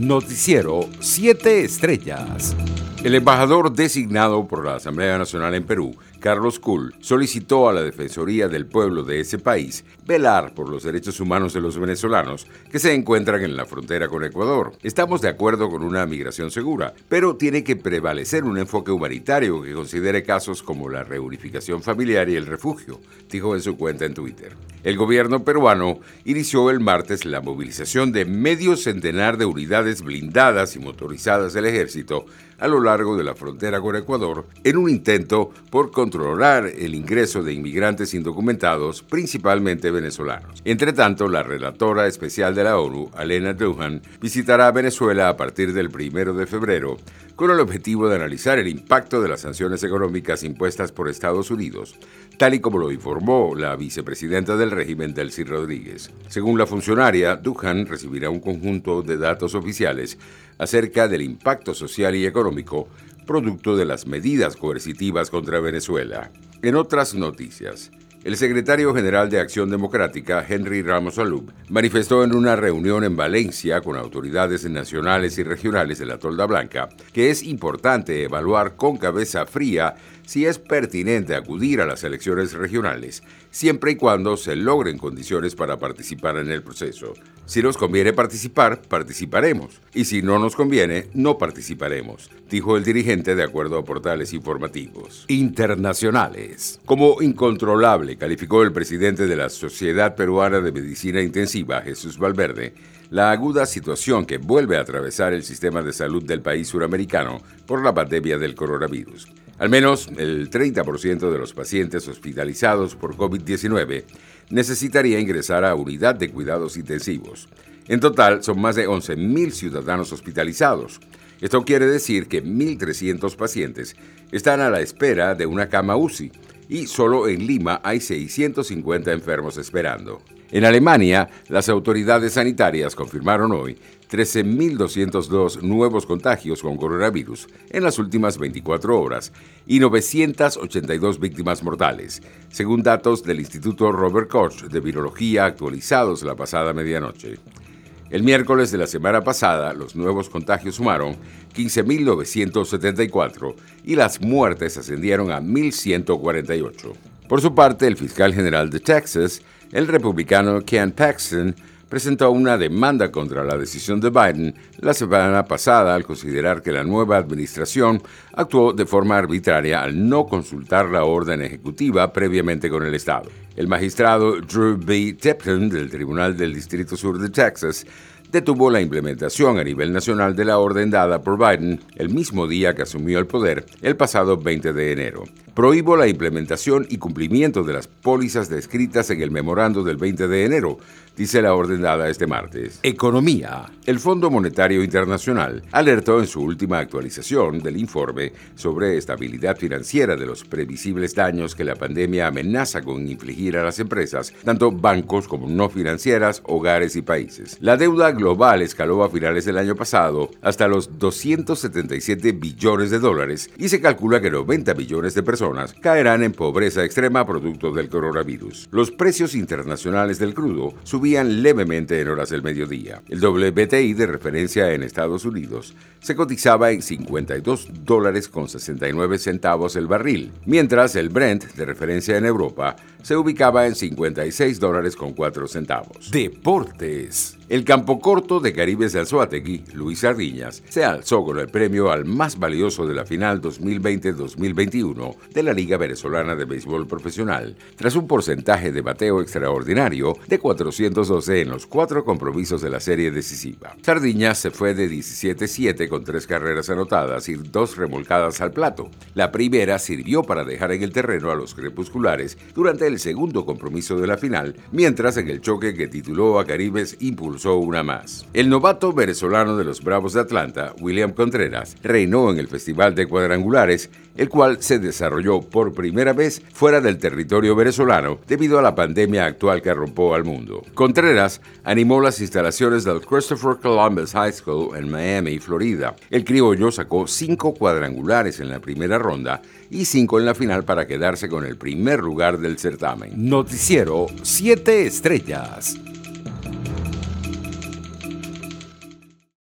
Noticiero 7 Estrellas. El embajador designado por la Asamblea Nacional en Perú, Carlos Kuhl, solicitó a la Defensoría del Pueblo de ese país velar por los derechos humanos de los venezolanos que se encuentran en la frontera con Ecuador. Estamos de acuerdo con una migración segura, pero tiene que prevalecer un enfoque humanitario que considere casos como la reunificación familiar y el refugio, dijo en su cuenta en Twitter. El gobierno peruano inició el martes la movilización de medio centenar de unidades blindadas y motorizadas del ejército a lo largo de la frontera con Ecuador en un intento por controlar el ingreso de inmigrantes indocumentados, principalmente venezolanos. Entre tanto, la relatora especial de la ONU, Alena Duhan, visitará Venezuela a partir del primero de febrero con el objetivo de analizar el impacto de las sanciones económicas impuestas por Estados Unidos, tal y como lo informó la vicepresidenta del régimen, Delcy Rodríguez. Según la funcionaria, Duhan recibirá un conjunto de datos oficiales acerca del impacto social y económico producto de las medidas coercitivas contra Venezuela. En otras noticias, el secretario general de Acción Democrática, Henry Ramos Alub, manifestó en una reunión en Valencia con autoridades nacionales y regionales de la Tolda Blanca que es importante evaluar con cabeza fría si es pertinente acudir a las elecciones regionales, siempre y cuando se logren condiciones para participar en el proceso. Si nos conviene participar, participaremos, y si no nos conviene, no participaremos, dijo el dirigente de acuerdo a portales informativos. Internacionales. Como incontrolable, calificó el presidente de la Sociedad Peruana de Medicina Intensiva, Jesús Valverde, la aguda situación que vuelve a atravesar el sistema de salud del país suramericano por la pandemia del coronavirus. Al menos el 30% de los pacientes hospitalizados por COVID-19 necesitaría ingresar a unidad de cuidados intensivos. En total, son más de 11.000 ciudadanos hospitalizados. Esto quiere decir que 1.300 pacientes están a la espera de una cama UCI y solo en Lima hay 650 enfermos esperando. En Alemania, las autoridades sanitarias confirmaron hoy 13.202 nuevos contagios con coronavirus en las últimas 24 horas y 982 víctimas mortales, según datos del Instituto Robert Koch de Virología actualizados la pasada medianoche. El miércoles de la semana pasada, los nuevos contagios sumaron 15.974 y las muertes ascendieron a 1.148. Por su parte, el fiscal general de Texas, el republicano Ken Paxton, presentó una demanda contra la decisión de Biden la semana pasada al considerar que la nueva administración actuó de forma arbitraria al no consultar la orden ejecutiva previamente con el Estado. El magistrado Drew B. Tipton del Tribunal del Distrito Sur de Texas detuvo la implementación a nivel nacional de la orden dada por Biden el mismo día que asumió el poder, el pasado 20 de enero. Prohíbo la implementación y cumplimiento de las pólizas descritas en el memorando del 20 de enero, dice la orden dada este martes. Economía. El Fondo Monetario Internacional alertó en su última actualización del informe sobre estabilidad financiera de los previsibles daños que la pandemia amenaza con infligir a las empresas, tanto bancos como no financieras, hogares y países. La deuda global escaló a finales del año pasado hasta los 277 billones de dólares y se calcula que 90 billones de personas caerán en pobreza extrema producto del coronavirus. Los precios internacionales del crudo subían levemente en horas del mediodía. El WTI de referencia en Estados Unidos se cotizaba en 52 dólares con 69 centavos el barril, mientras el Brent de referencia en Europa se ubicaba en 56 dólares con 4 centavos. Deportes. El campo corto de Caribes de Alzuategui, Luis Sardiñas, se alzó con el premio al más valioso de la final 2020-2021 de la Liga Venezolana de Béisbol Profesional, tras un porcentaje de bateo extraordinario de 412 en los cuatro compromisos de la serie decisiva. Sardiñas se fue de 17-7 con tres carreras anotadas y dos remolcadas al plato. La primera sirvió para dejar en el terreno a los crepusculares durante el segundo compromiso de la final, mientras en el choque que tituló a Caribes impulsó una más. El novato venezolano de los Bravos de Atlanta, William Contreras, reinó en el Festival de Cuadrangulares, el cual se desarrolló por primera vez fuera del territorio venezolano debido a la pandemia actual que arrompó al mundo. Contreras animó las instalaciones del Christopher Columbus High School en Miami, Florida. El criollo sacó cinco cuadrangulares en la primera ronda y cinco en la final para quedarse con el primer lugar del certamen. Noticiero 7 Estrellas.